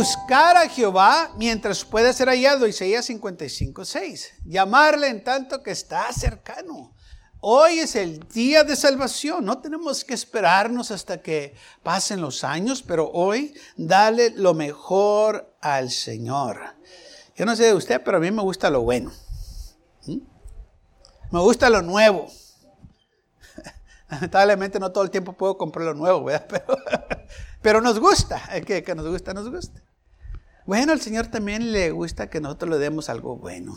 Buscar a Jehová mientras pueda ser hallado, Isaías 55, 6. Llamarle en tanto que está cercano. Hoy es el día de salvación. No tenemos que esperarnos hasta que pasen los años, pero hoy dale lo mejor al Señor. Yo no sé de usted, pero a mí me gusta lo bueno. ¿Mm? Me gusta lo nuevo. Lamentablemente no todo el tiempo puedo comprar lo nuevo. Pero, nos gusta, que, que nos gusta, nos gusta. Bueno, al Señor también le gusta que nosotros le demos algo bueno.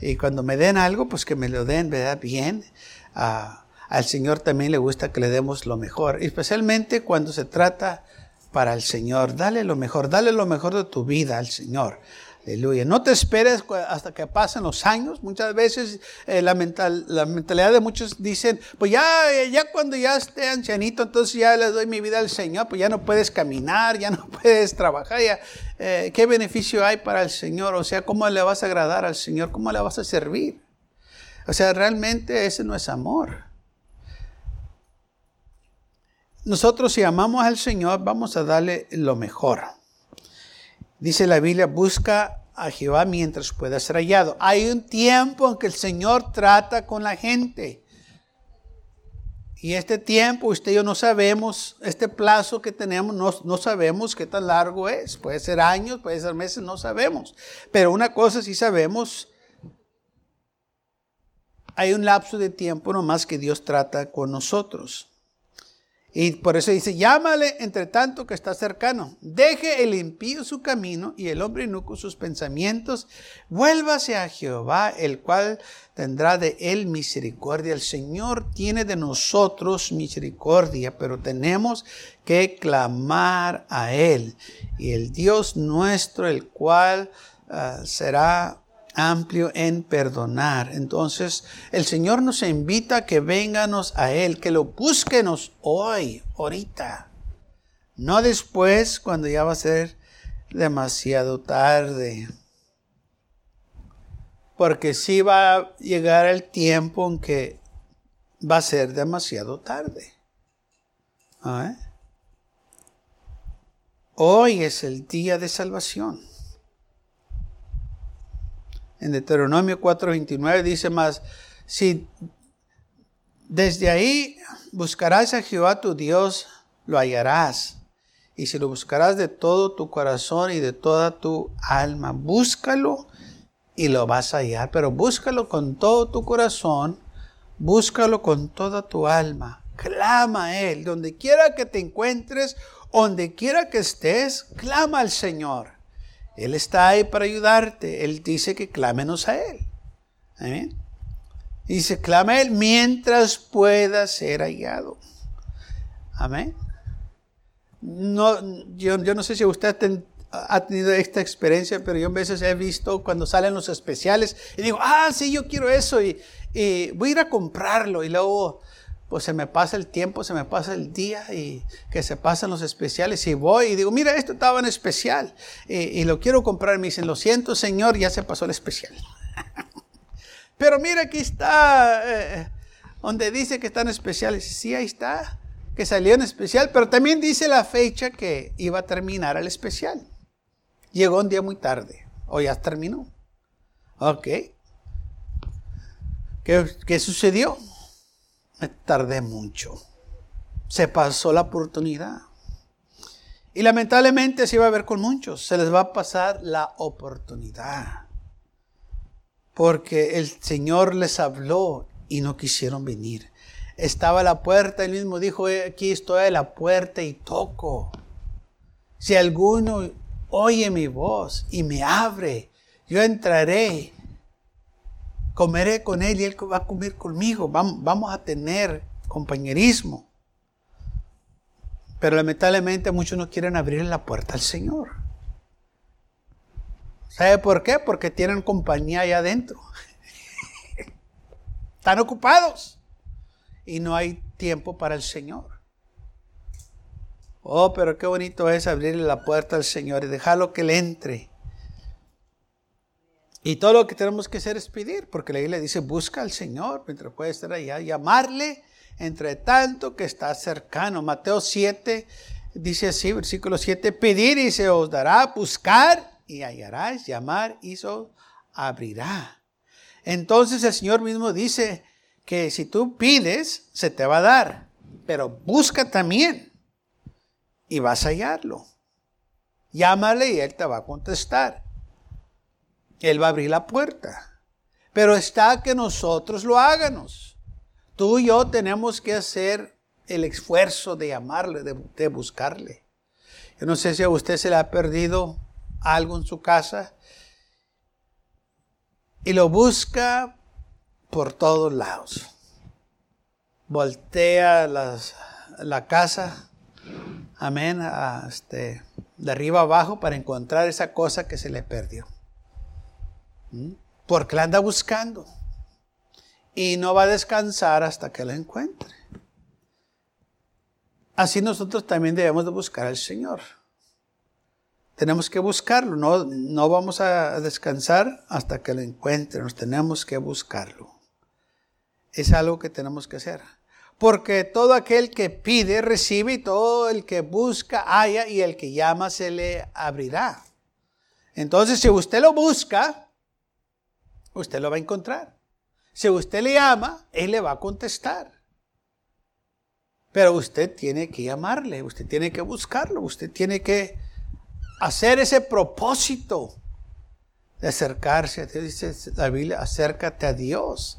Y cuando me den algo, pues que me lo den, ¿verdad? Bien. Ah, al Señor también le gusta que le demos lo mejor, especialmente cuando se trata para el Señor. Dale lo mejor, dale lo mejor de tu vida al Señor. Aleluya. No te esperes hasta que pasen los años. Muchas veces eh, la, mental, la mentalidad de muchos dicen, pues ya, ya cuando ya esté ancianito, entonces ya le doy mi vida al Señor, pues ya no puedes caminar, ya no puedes trabajar, ya, eh, ¿qué beneficio hay para el Señor? O sea, ¿cómo le vas a agradar al Señor? ¿Cómo le vas a servir? O sea, realmente ese no es amor. Nosotros si amamos al Señor, vamos a darle lo mejor. Dice la Biblia, busca a Jehová mientras pueda ser hallado. Hay un tiempo en que el Señor trata con la gente. Y este tiempo, usted y yo no sabemos, este plazo que tenemos, no, no, sabemos qué tan largo es. Puede ser años, puede ser meses, no sabemos. Pero una cosa sí sabemos, hay un lapso de tiempo nomás que Dios trata con nosotros. Y por eso dice, llámale entre tanto que está cercano. Deje el impío su camino y el hombre inuco sus pensamientos. Vuélvase a Jehová, el cual tendrá de él misericordia. El Señor tiene de nosotros misericordia, pero tenemos que clamar a Él. Y el Dios nuestro, el cual uh, será amplio en perdonar. Entonces, el Señor nos invita a que venganos a Él, que lo búsquenos hoy, ahorita. No después, cuando ya va a ser demasiado tarde. Porque sí va a llegar el tiempo en que va a ser demasiado tarde. ¿Ah? Hoy es el día de salvación en Deuteronomio 4:29 dice más, si desde ahí buscarás a Jehová tu Dios, lo hallarás. Y si lo buscarás de todo tu corazón y de toda tu alma, búscalo y lo vas a hallar. Pero búscalo con todo tu corazón, búscalo con toda tu alma. Clama a Él, donde quiera que te encuentres, donde quiera que estés, clama al Señor. Él está ahí para ayudarte. Él dice que clámenos a Él. Amén. Dice, clama a Él mientras pueda ser hallado. Amén. No, yo, no sé si usted ha tenido esta experiencia, pero yo a veces he visto cuando salen los especiales y digo, ah, sí, yo quiero eso y, y voy a ir a comprarlo y luego pues se me pasa el tiempo, se me pasa el día y que se pasan los especiales y voy y digo, mira, esto estaba en especial y, lo quiero comprar. Me dicen, lo siento, Señor, ya se pasó el especial. Pero mira, aquí está, eh, donde dice que están especiales. Sí, ahí está, que salió en especial, pero también dice la fecha que iba a terminar el especial. Llegó un día muy tarde, o ya terminó. Ok. ¿Qué, qué sucedió? Tardé mucho. Se pasó la oportunidad. Y lamentablemente así va a haber con muchos. Se les va a pasar la oportunidad. Porque el Señor les habló y no quisieron venir. Estaba a la puerta, él mismo dijo, aquí estoy a la puerta y toco. Si alguno oye mi voz y me abre, yo entraré comeré con él y él va a comer conmigo. Vamos a tener compañerismo. Pero lamentablemente muchos no quieren abrir la puerta al Señor. ¿Sabe por qué? Porque tienen compañía allá adentro. Están ocupados. Y no hay tiempo para el Señor. Oh, pero qué bonito es abrirle la puerta al Señor y dejarlo que le entre. Y todo lo que tenemos que hacer es pedir, porque la Biblia dice, busca al Señor mientras puede estar allá, llamarle entre tanto que está cercano. Mateo 7 dice así, versículo 7, pedir y se os dará, buscar y hallarás, llamar y se os abrirá. Entonces el Señor mismo dice que si tú pides, se te va a dar, pero busca también y vas a hallarlo. Llámale y Él te va a contestar. Él va a abrir la puerta. Pero está que nosotros lo háganos. Tú y yo tenemos que hacer el esfuerzo de llamarle, de, buscarle. Yo no sé si a usted se le ha perdido algo en su casa y lo busca por todos lados. Voltea la casa, amén, este, de arriba abajo para encontrar esa cosa que se le perdió. Porque la anda buscando. Y no va a descansar hasta que la encuentre. Así nosotros también debemos de buscar al Señor. Tenemos que buscarlo, no, no vamos a descansar hasta que lo encuentre, nos tenemos que buscarlo. Es algo que tenemos que hacer. Porque todo aquel que pide, recibe, y todo el que busca, haya, y el que llama, se le abrirá. Entonces, si usted lo busca, usted lo va a encontrar. Si usted le ama, Él le va a contestar. Pero usted tiene que llamarle, usted tiene que buscarlo, usted tiene que hacer ese propósito de acercarse. Dice la Biblia, acércate a Dios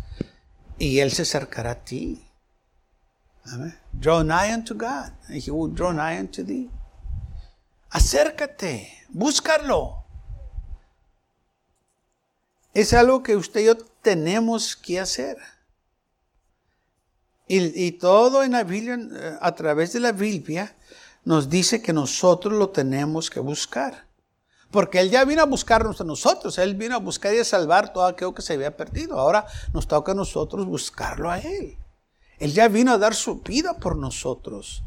y Él se acercará a ti. Draw nigh unto God, and He will draw nigh unto thee. Acércate, búscalo. Es algo que usted y yo tenemos que hacer. Y, todo en la Biblia, eh, a través de la Biblia, nos dice que nosotros lo tenemos que buscar. Porque Él ya vino a buscarnos a nosotros. Él vino a buscar y a salvar todo aquello que se había perdido. Ahora nos toca a nosotros buscarlo a Él. Él ya vino a dar su vida por nosotros.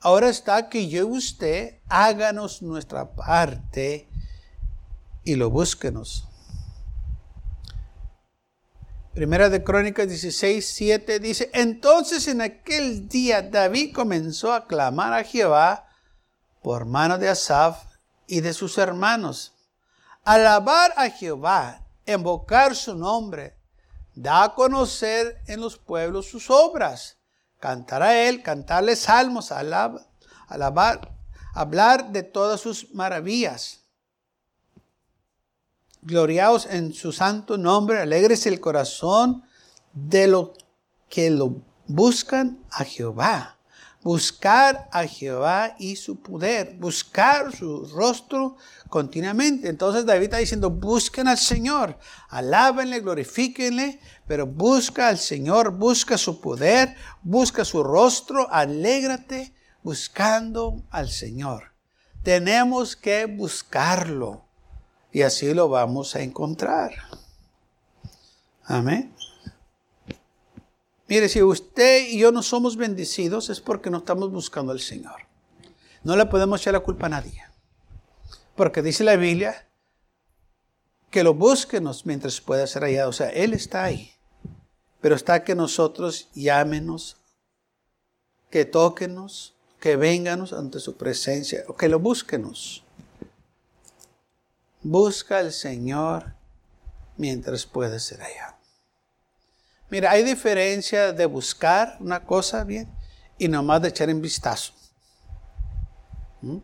Ahora está que yo y usted háganos nuestra parte y lo búsquenos. Primera de Crónicas 16, 7 dice, entonces en aquel día David comenzó a clamar a Jehová por mano de Asaf y de sus hermanos. Alabar a Jehová, invocar su nombre, da a conocer en los pueblos sus obras, cantar a él, cantarle salmos, alabar, hablar de todas sus maravillas gloriaos en su santo nombre, alegres el corazón de los que lo buscan a Jehová. Buscar a Jehová y su poder, buscar su rostro continuamente. Entonces David está diciendo, busquen al Señor, alábenle, glorifíquenle, pero busca al Señor, busca su poder, busca su rostro, alégrate buscando al Señor. Tenemos que buscarlo. Y así lo vamos a encontrar. Amén. Mire, si usted y yo no somos bendecidos es porque no estamos buscando al Señor. No le podemos echar la culpa a nadie. Porque dice la Biblia que lo búsquenos mientras pueda ser hallado. O sea, Él está ahí. Pero está que nosotros llámenos, que tóquenos, que venganos ante su presencia, o que lo búsquenos. Busca al Señor mientras puede ser allá. Mira, hay diferencia de buscar una cosa bien y nomás de echar en vistazo. ¿Mm?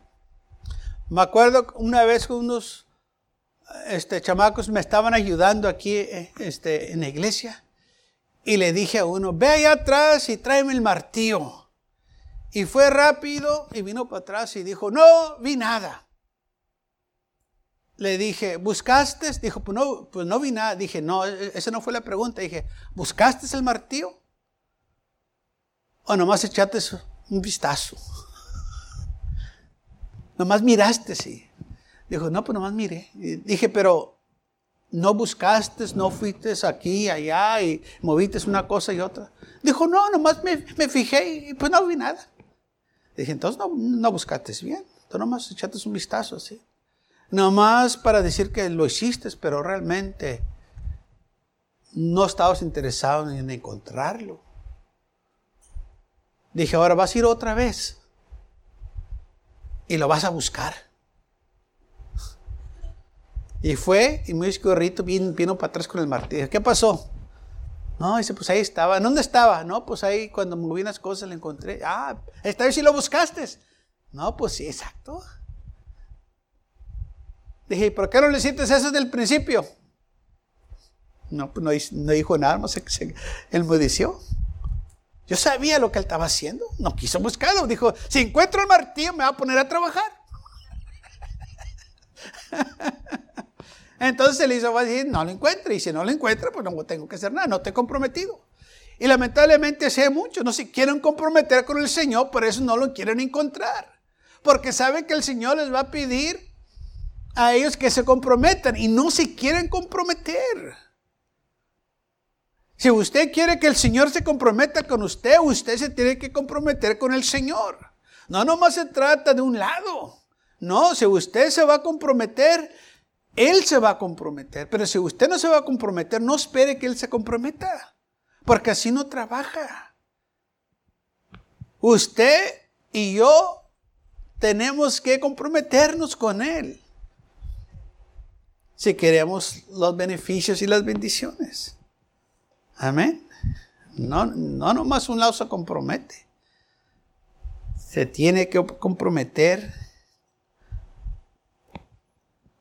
Me acuerdo una vez que unos este, chamacos me estaban ayudando aquí eh, este, en la iglesia y le dije a uno, ve allá atrás y tráeme el martillo. Y fue rápido y vino para atrás y dijo, no vi nada le dije, ¿buscaste? Dijo, pues no, pues no vi nada. Dije, no, e-, esa no fue la pregunta. Dije, ¿buscaste el martillo? O nomás echaste un vistazo. nomás miraste, sí. Dijo, no, pues nomás mire. dije, pero no buscaste, no fuiste aquí, allá y moviste una cosa y otra. Dijo, no, nomás me, me fijé y pues no vi nada. Dije, entonces no, no buscaste bien. Tú nomás echaste un vistazo así. Nomás para decir que lo hiciste, pero realmente no estabas interesado en encontrarlo. Dije, ahora vas a ir otra vez y lo vas a buscar. Y fue, y muy escurrito vino, para atrás con el martillo. ¿Qué pasó? No, dice, pues ahí estaba. ¿Dónde estaba? No, pues ahí cuando moví las cosas lo encontré. Ah, esta vez sí lo buscaste. No, pues sí, exacto. Dije, ¿por qué no le sientes eso desde el principio? No, pues no, dijo nada más, él me dició. Yo sabía lo que él estaba haciendo. No quiso buscarlo. Dijo, si encuentro el martillo me va a poner a trabajar. Entonces él hizo, va a decir, no lo encuentre. Y si no lo encuentra, pues no tengo que hacer nada, no he comprometido. Y lamentablemente hace mucho, no se quieren comprometer con el Señor, por eso no lo quieren encontrar. Porque saben que el Señor les va a pedir a ellos que se comprometan y no se quieren comprometer. Si usted quiere que el Señor se comprometa con usted, usted se tiene que comprometer con el Señor. No nomás se trata de un lado. No, si usted se va a comprometer, Él se va a comprometer. Pero si usted no se va a comprometer, no espere que Él se comprometa. Porque así no trabaja. Usted y yo tenemos que comprometernos con Él. Si queremos los beneficios y las bendiciones. Amén. No, no nomás un lado se compromete. Se tiene que comprometer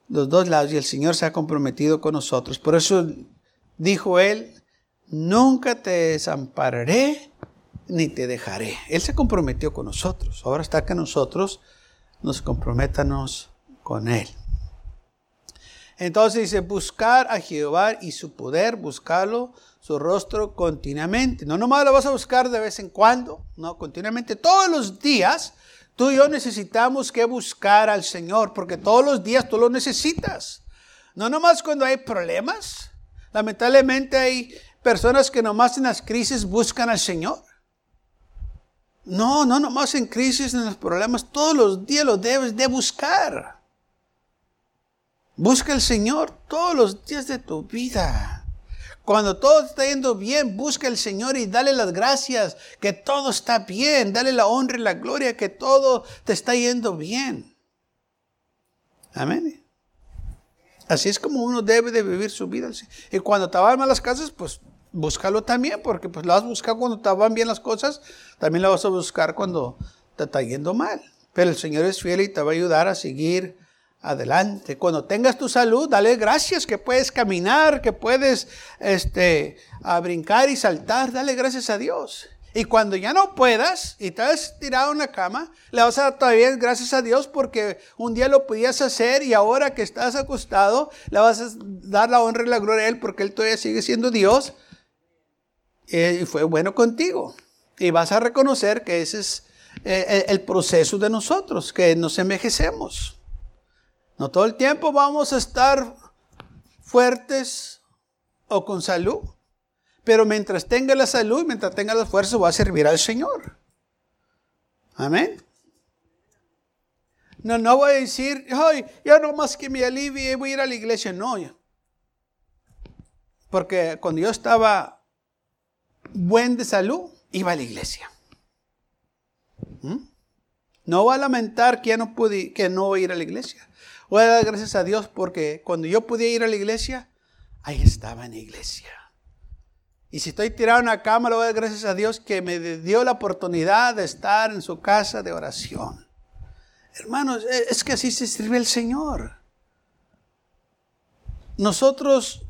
los dos lados y el Señor se ha comprometido con nosotros. Por eso dijo Él, nunca te desampararé ni te dejaré. Él se comprometió con nosotros. Ahora está que nosotros nos comprometamos con Él. Entonces dice, buscar a Jehová y su poder, buscarlo su rostro continuamente. No nomás lo vas a buscar de vez en cuando, no, continuamente. Todos los días tú y yo necesitamos que buscar al Señor, porque todos los días tú lo necesitas. No nomás cuando hay problemas. Lamentablemente hay personas que nomás en las crisis buscan al Señor. No, no nomás en crisis, en los problemas, todos los días lo debes de buscar. Busca al Señor todos los días de tu vida. Cuando todo está yendo bien, busca al Señor y dale las gracias que todo está bien. Dale la honra y la gloria que todo te está yendo bien. Amén. Así es como uno debe de vivir su vida. Y cuando te van mal las cosas, pues búscalo también, porque pues lo vas a buscar cuando te van bien las cosas, también lo vas a buscar cuando te está yendo mal. Pero el Señor es fiel y te va a ayudar a seguir adelante. Cuando tengas tu salud, dale gracias que puedes caminar, que puedes este, a brincar y saltar, dale gracias a Dios. Y cuando ya no puedas y estás tirado en la cama, le vas a dar todavía gracias a Dios porque un día lo podías hacer y ahora que estás acostado, le vas a dar la honra y la gloria a Él porque Él todavía sigue siendo Dios y fue bueno contigo. Y vas a reconocer que ese es eh, el proceso de nosotros, que nos envejecemos. No todo el tiempo vamos a estar fuertes o con salud. Pero mientras tenga la salud mientras tenga la fuerza, va a servir al Señor. Amén. No, no voy a decir, ay, ya no más que me alivie, voy a ir a la iglesia. No. Porque cuando yo estaba buen de salud, iba a la iglesia. ¿Mm? No voy a lamentar que ya no pude, que no voy a ir a la iglesia. Voy a dar gracias a Dios porque cuando yo podía ir a la iglesia, ahí estaba en la iglesia. Y si estoy tirado en la cama, voy a dar gracias a Dios que me dio la oportunidad de estar en su casa de oración. Hermanos, e, es que así se sirve el Señor. Nosotros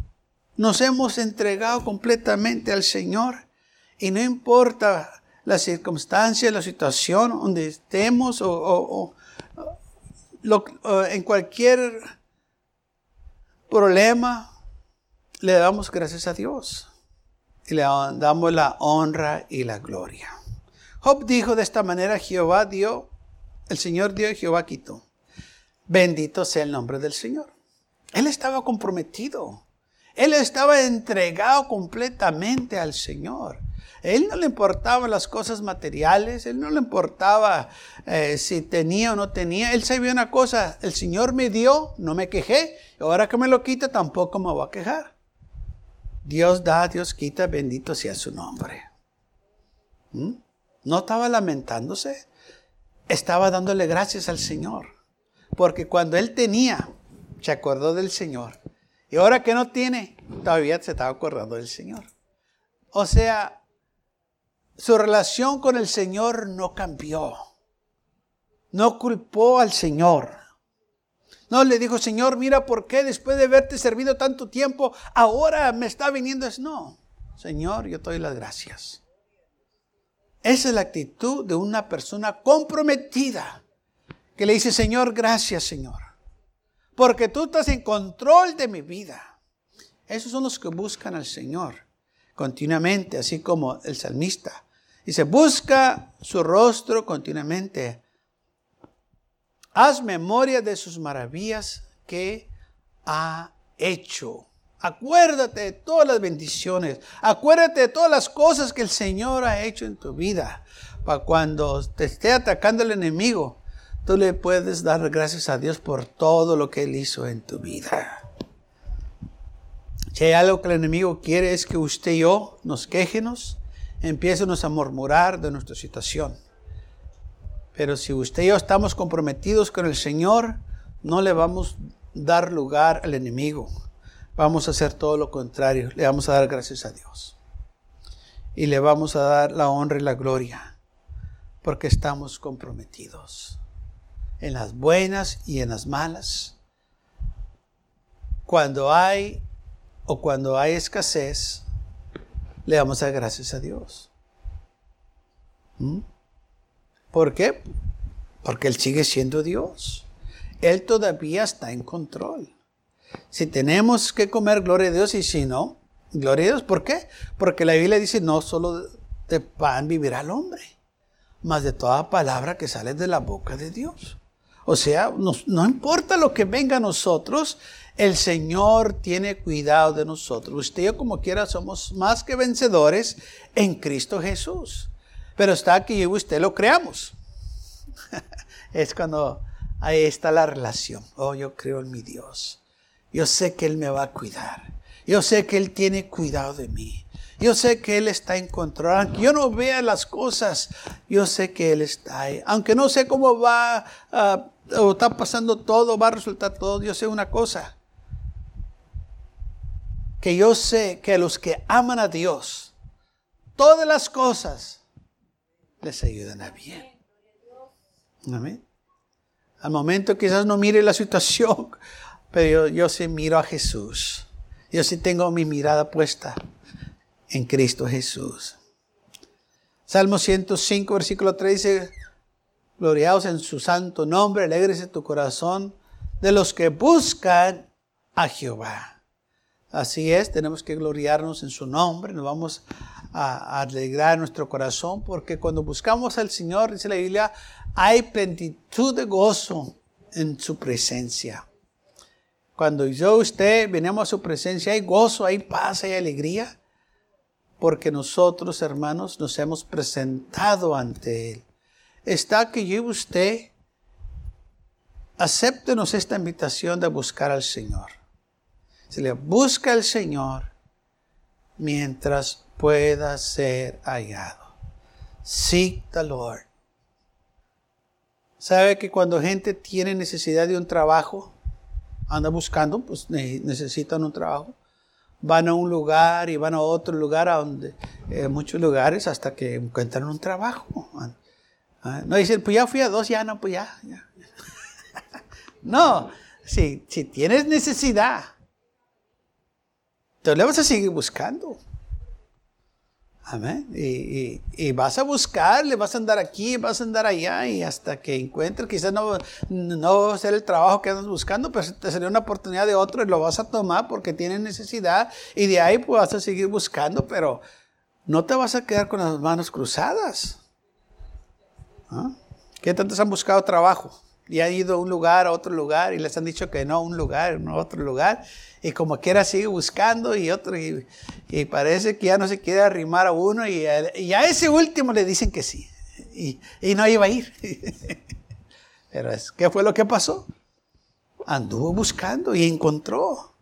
nos hemos entregado completamente al Señor y no importa la circunstancia, la situación donde estemos o, eh, en cualquier problema, le damos gracias a Dios y le damos la honra y la gloria. Job dijo de esta manera, Jehová dio, el Señor dio y Jehová quitó. Bendito sea el nombre del Señor. Él estaba comprometido. Él estaba entregado completamente al Señor. Él no le importaban las cosas materiales, él no le importaba eh, si tenía o no tenía. Él sabía una cosa, el Señor me dio, no me quejé, ahora que me lo quita tampoco me voy a quejar. Dios da, Dios quita, bendito sea su nombre. ¿Mm? No estaba lamentándose, estaba dándole gracias al Señor. Porque cuando él tenía, se acordó del Señor. Y ahora que no tiene, todavía se estaba acordando del Señor. O sea, su relación con el Señor no cambió. No culpó al Señor. No le dijo, Señor, mira por qué después de haberte servido tanto tiempo, ahora me está viniendo. No, Señor, yo te doy las gracias. Esa es la actitud de una persona comprometida que le dice, Señor, gracias, Señor, porque tú estás en control de mi vida. Esos son los que buscan al Señor continuamente, así como el salmista. Dice, busca su rostro continuamente. Haz memoria de sus maravillas que ha hecho. Acuérdate de todas las bendiciones. Acuérdate de todas las cosas que el Señor ha hecho en tu vida. Para cuando te esté atacando el enemigo, tú le puedes dar gracias a Dios por todo lo que Él hizo en tu vida. Si hay algo que el enemigo quiere es que usted y yo nos quejenos, empiecen a murmurar de nuestra situación. Pero si usted y yo estamos comprometidos con el Señor, no le vamos a dar lugar al enemigo. Vamos a hacer todo lo contrario. Le vamos a dar gracias a Dios. Y le vamos a dar la honra y la gloria. Porque estamos comprometidos. En las buenas y en las malas. Cuando hay o cuando hay escasez, le damos a gracias a Dios. ¿Mm? ¿Por qué? Porque Él sigue siendo Dios. Él todavía está en control. Si tenemos que comer, gloria a Dios, y si no, gloria a Dios. ¿Por qué? Porque la Biblia dice, no solo de pan vivirá el hombre, más de toda palabra que sale de la boca de Dios. O sea, no, no importa lo que venga a nosotros, el Señor tiene cuidado de nosotros. Usted yo como quiera somos más que vencedores en Cristo Jesús. Pero está yo y usted lo creamos. es cuando ahí está la relación. Oh, yo creo en mi Dios. Yo sé que Él me va a cuidar. Yo sé que Él tiene cuidado de mí. Yo sé que Él está en control. Aunque yo no vea las cosas, yo sé que Él está ahí. Aunque no sé cómo va, uh, o está pasando todo, va a resultar todo, yo sé una cosa que yo sé que los que aman a Dios, todas las cosas les ayudan a bien. Amén. Al momento quizás no mire la situación, pero yo, yo sí miro a Jesús. Yo sí tengo mi mirada puesta en Cristo Jesús. Salmo 105, versículo 3 dice, gloriaos en su santo nombre, alegres tu corazón de los que buscan a Jehová. Así es, tenemos que gloriarnos en su nombre, nos vamos a, alegrar nuestro corazón, porque cuando buscamos al Señor, dice la Biblia, hay plenitud de gozo en su presencia. Cuando yo usted venimos a su presencia, hay gozo, hay paz, hay alegría, porque nosotros, hermanos, nos hemos presentado ante Él. Está que yo y usted, acéptenos esta invitación de buscar al Señor. Busca al Señor mientras pueda ser hallado. Seek the Lord. ¿Sabe que cuando gente tiene necesidad de un trabajo, anda buscando, pues necesitan un trabajo? Van a un lugar y van a otro lugar, a donde, eh, muchos lugares, hasta que encuentran un trabajo. Ah, no dicen, pues ya fui a dos, ya no, pues ya. ya. no, si, si tienes necesidad, entonces le vas a seguir buscando. Amén. Y, vas a buscar, le vas a andar aquí, vas a andar allá y hasta que encuentres, quizás no, no va a ser el trabajo que andas buscando, pero te sería una oportunidad de otro y lo vas a tomar porque tienes necesidad y de ahí pues vas a seguir buscando, pero no te vas a quedar con las manos cruzadas. ¿Ah? ¿Qué tantos han buscado trabajo? Y ha ido a un lugar, a otro lugar, y les han dicho que no, un lugar, no otro lugar. Y como quiera sigue buscando y otro, y, parece que ya no se quiere arrimar a uno, y a, ese último le dicen que sí. Y, no iba a ir. Pero es, ¿qué fue lo que pasó? Anduvo buscando y encontró.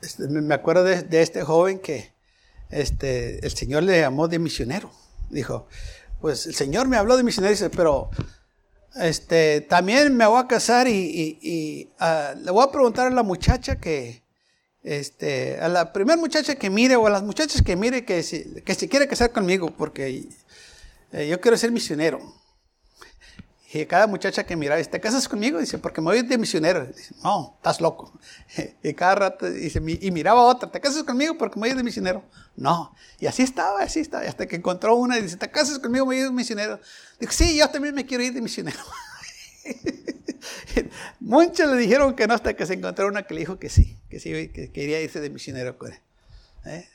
Este, me acuerdo de, este joven que este, el Señor le llamó de misionero. Dijo, pues el Señor me habló de misionero, dice, pero este, también me voy a casar y, ah, le voy a preguntar a la muchacha que, este, a la primera muchacha que mire o a las muchachas que mire que si, que se quiere casar conmigo porque eh, yo quiero ser misionero. Y cada muchacha que miraba, ¿te casas conmigo? Dice, porque me voy de misionero. Dice, no, estás loco. Y cada rato, dice, y miraba a otra, ¿te casas conmigo? Porque me voy de misionero. No. Y así estaba, así estaba. Hasta que encontró una y dice, ¿te casas conmigo? Me voy de misionero. Dijo, sí, yo también me quiero ir de misionero. Muchos le dijeron que no hasta que se encontró una que le dijo que sí, que sí, que quería irse de misionero con él. ¿eh?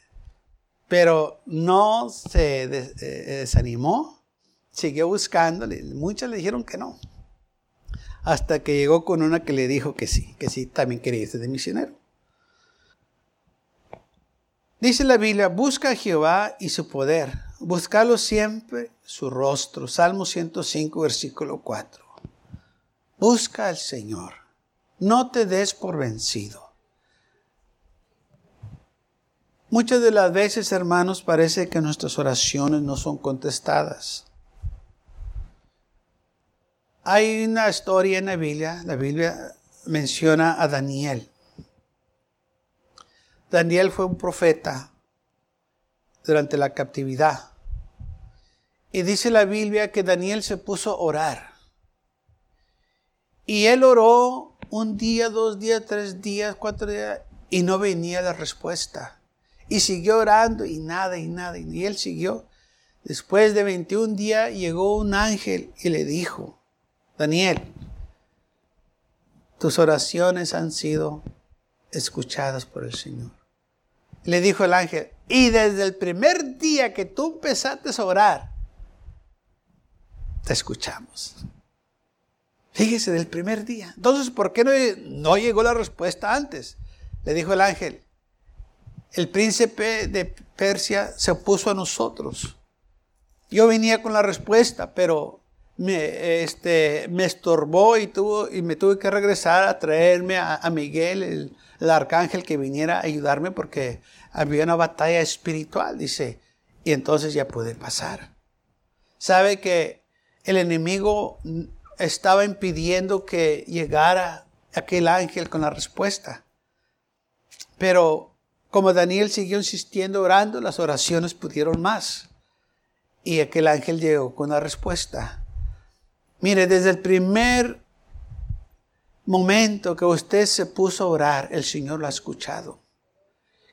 Pero no se eh, desanimó siguió buscando, muchas le dijeron que no. Hasta que llegó con una que le dijo que sí, que sí, también quería irse de misionero. Dice la Biblia, busca a Jehová y su poder, buscalo siempre su rostro. Salmo 105, versículo 4. Busca al Señor, no te des por vencido. Muchas de las veces, hermanos, parece que nuestras oraciones no son contestadas. Hay una historia en la Biblia, la Biblia menciona a Daniel. Daniel fue un profeta durante la captividad. Y dice la Biblia que Daniel se puso a orar. Y él oró un día, dos días, tres días, cuatro días, y no venía la respuesta. Y siguió orando y nada, y nada. Y él siguió. Después de 21 días llegó un ángel y le dijo, Daniel, tus oraciones han sido escuchadas por el Señor. Le dijo el ángel, y desde el primer día que tú empezaste a orar, te escuchamos. Fíjese, del primer día. Entonces, ¿por qué no, no llegó la respuesta antes? Le dijo el ángel, el príncipe de Persia se opuso a nosotros. Yo venía con la respuesta, pero me, este, me estorbó y, tuvo, y me tuve que regresar a traerme a, Miguel, el, el, arcángel, que viniera a ayudarme porque había una batalla espiritual, dice, y entonces ya pude pasar. Sabe que el enemigo estaba impidiendo que llegara aquel ángel con la respuesta. Pero como Daniel siguió insistiendo orando, las oraciones pudieron más. Y aquel ángel llegó con la respuesta. Mire, desde el primer momento que usted se puso a orar, el Señor lo ha escuchado.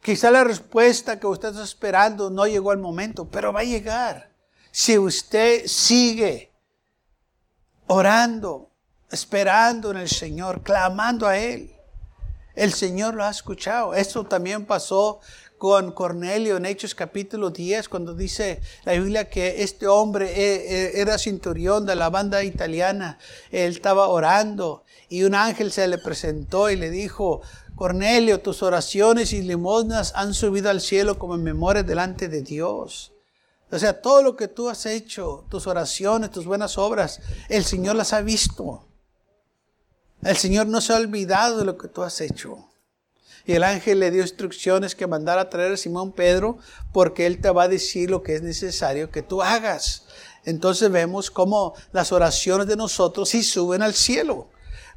Quizá la respuesta que usted está esperando no llegó al momento, pero va a llegar. Si usted sigue orando, esperando en el Señor, clamando a Él, el Señor lo ha escuchado. Esto también pasó con Cornelio en Hechos capítulo 10, cuando dice la Biblia que este hombre e, e, era cinturión de la banda italiana. Él estaba orando y un ángel se le presentó y le dijo, Cornelio, tus oraciones y limosnas han subido al cielo como en memoria delante de Dios. O sea, todo lo que tú has hecho, tus oraciones, tus buenas obras, el Señor las ha visto. El Señor no se ha olvidado de lo que tú has hecho. Y el ángel le dio instrucciones que mandara a traer a Simón Pedro porque él te va a decir lo que es necesario que tú hagas. Entonces vemos cómo las oraciones de nosotros sí suben al cielo.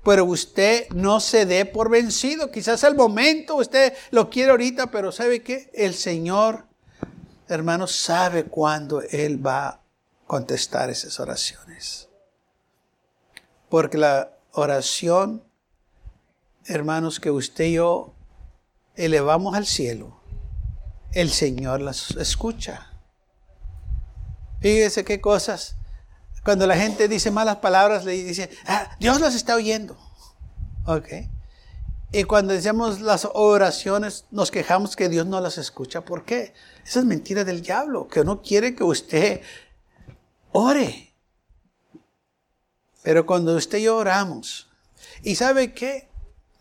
Pero usted no se dé por vencido. Quizás el momento usted lo quiere ahorita, pero ¿sabe qué? El Señor, hermano, sabe cuándo Él va a contestar esas oraciones. Porque la oración, hermanos, que usted y yo elevamos al cielo, el Señor las escucha. Fíjese qué cosas. Cuando la gente dice malas palabras, le dice, ah, Dios las está oyendo. Ok. Y cuando decimos las oraciones, nos quejamos que Dios no las escucha. ¿Por qué? Esa es mentira del diablo, que no quiere que usted ore. Pero cuando usted y yo oramos, ¿y sabe qué?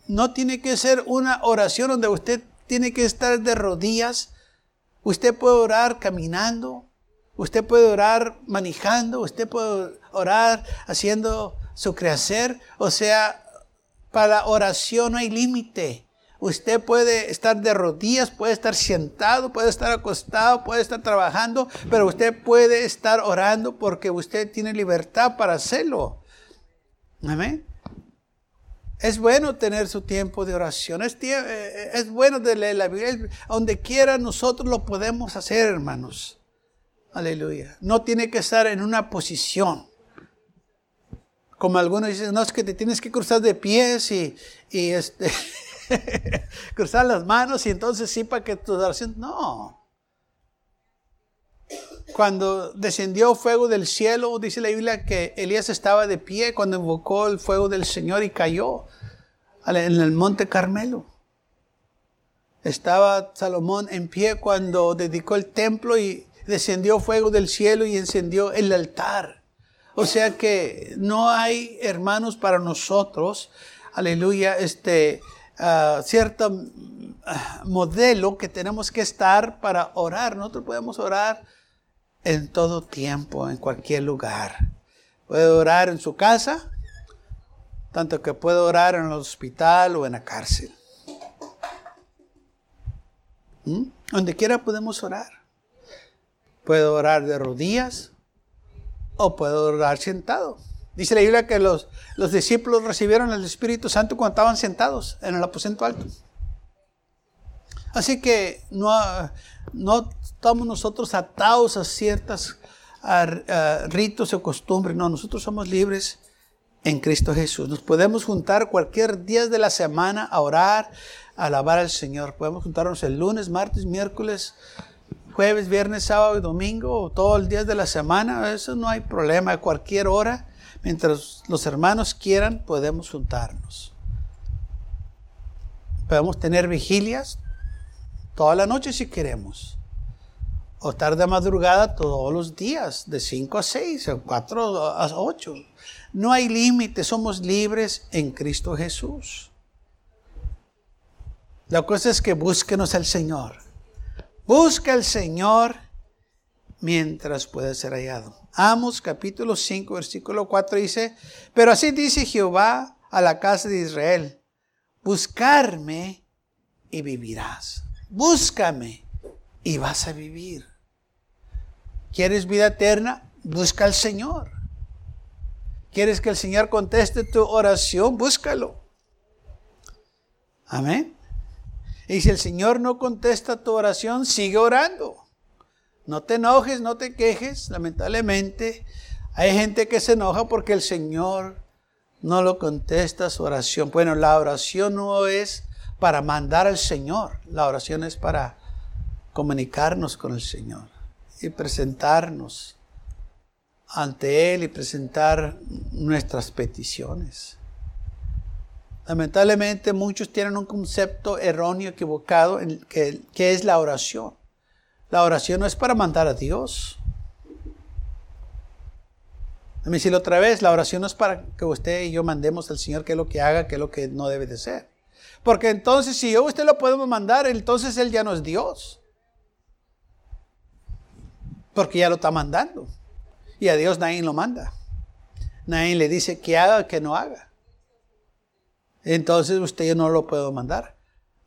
No tiene que ser una oración donde usted tiene que estar de rodillas. Usted puede orar caminando, usted puede orar manejando, usted puede orar haciendo su creacer. O sea, para la oración no hay límite. Usted puede estar de rodillas, puede estar sentado, puede estar acostado, puede estar trabajando, pero usted puede estar orando porque usted tiene libertad para hacerlo. Amén. Es bueno tener su tiempo de oración. Es, eh, es bueno de leer la Biblia. Donde quiera nosotros lo podemos hacer, hermanos. Aleluya. No tiene que estar en una posición. Como algunos dicen, no, es que te tienes que cruzar de pies y, y este. cruzar las manos y entonces sí para que tu oración. No. Cuando descendió fuego del cielo, dice la Biblia que Elías estaba de pie cuando invocó el fuego del Señor y cayó en el monte Carmelo. Estaba Salomón en pie cuando dedicó el templo y descendió fuego del cielo y encendió el altar. O sea que no hay hermanos para nosotros, aleluya, este, uh, cierto ah, modelo que tenemos que estar para orar. Nosotros podemos orar en todo tiempo, en cualquier lugar. Puede orar en su casa, tanto que puede orar en el hospital o en la cárcel. ¿Mm? Donde quiera podemos orar. Puede orar de rodillas o puede orar sentado. Dice la Biblia que los, los discípulos recibieron el Espíritu Santo cuando estaban sentados en el aposento alto. Así que no, no estamos nosotros atados a ciertos ritos o costumbres. No, nosotros somos libres en Cristo Jesús. Nos podemos juntar cualquier día de la semana a orar, a alabar al Señor. Podemos juntarnos el lunes, martes, miércoles, jueves, viernes, sábado y domingo, o todos los días de la semana. Eso no hay problema. A cualquier hora, mientras los hermanos quieran, podemos juntarnos. Podemos tener vigilias toda la noche si queremos. O tarde madrugada todos los días, de 5 a 6, o 4 a 8. No hay límite, somos libres en Cristo Jesús. La cosa es que búsquenos al Señor. Busca al Señor mientras pueda ser hallado. Amos capítulo 5, versículo 4 dice, pero así dice Jehová a la casa de Israel, buscarme y vivirás. Búscame y vas a vivir. ¿Quieres vida eterna? Busca al Señor. ¿Quieres que el Señor conteste tu oración? Búscalo. Amén. Y si el Señor no contesta tu oración, sigue orando. No te enojes, no te quejes. Lamentablemente, hay gente que se enoja porque el Señor no lo contesta su oración. Bueno, la oración no es para mandar al Señor. La oración es para comunicarnos con el Señor y presentarnos ante Él y presentar nuestras peticiones. Lamentablemente muchos tienen un concepto erróneo, equivocado, en que, es la oración. La oración no es para mandar a Dios. Déjame decirlo otra vez, la oración no es para que usted y yo mandemos al Señor qué es lo que haga, qué es lo que no debe de ser. Porque entonces si yo usted lo podemos mandar, entonces Él ya no es Dios. Porque ya lo está mandando. Y a Dios nadie lo manda. Nadie le dice que haga, que no haga. Entonces usted ya no lo puedo mandar.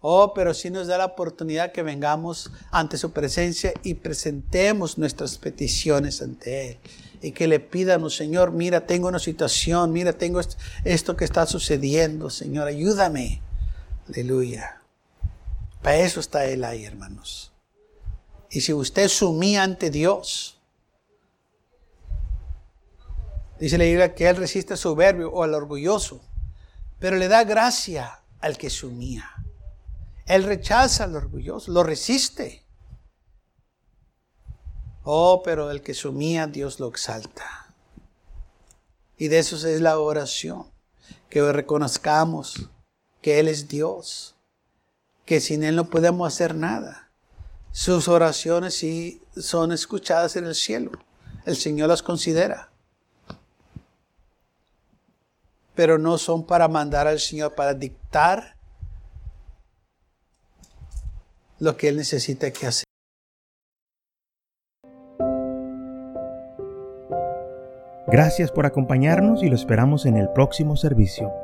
Oh, pero sí nos da la oportunidad que vengamos ante su presencia y presentemos nuestras peticiones ante Él. Y que le pidamos, Señor, mira, tengo una situación, mira, tengo esto que está sucediendo, Señor, ayúdame. Aleluya. Para eso está Él ahí, hermanos. Y si usted sumía ante Dios, dice la Biblia que Él resiste al soberbio o al orgulloso, pero le da gracia al que sumía. Él rechaza al orgulloso, lo resiste. Oh, pero el que sumía, Dios lo exalta. Y de eso es la oración, que reconozcamos que Él es Dios, que sin Él no podemos hacer nada. Sus oraciones sí son escuchadas en el cielo. el Señor las considera. Pero no son para mandar al Señor, para dictar lo que Él necesita que hacer. Gracias por acompañarnos y lo esperamos en el próximo servicio.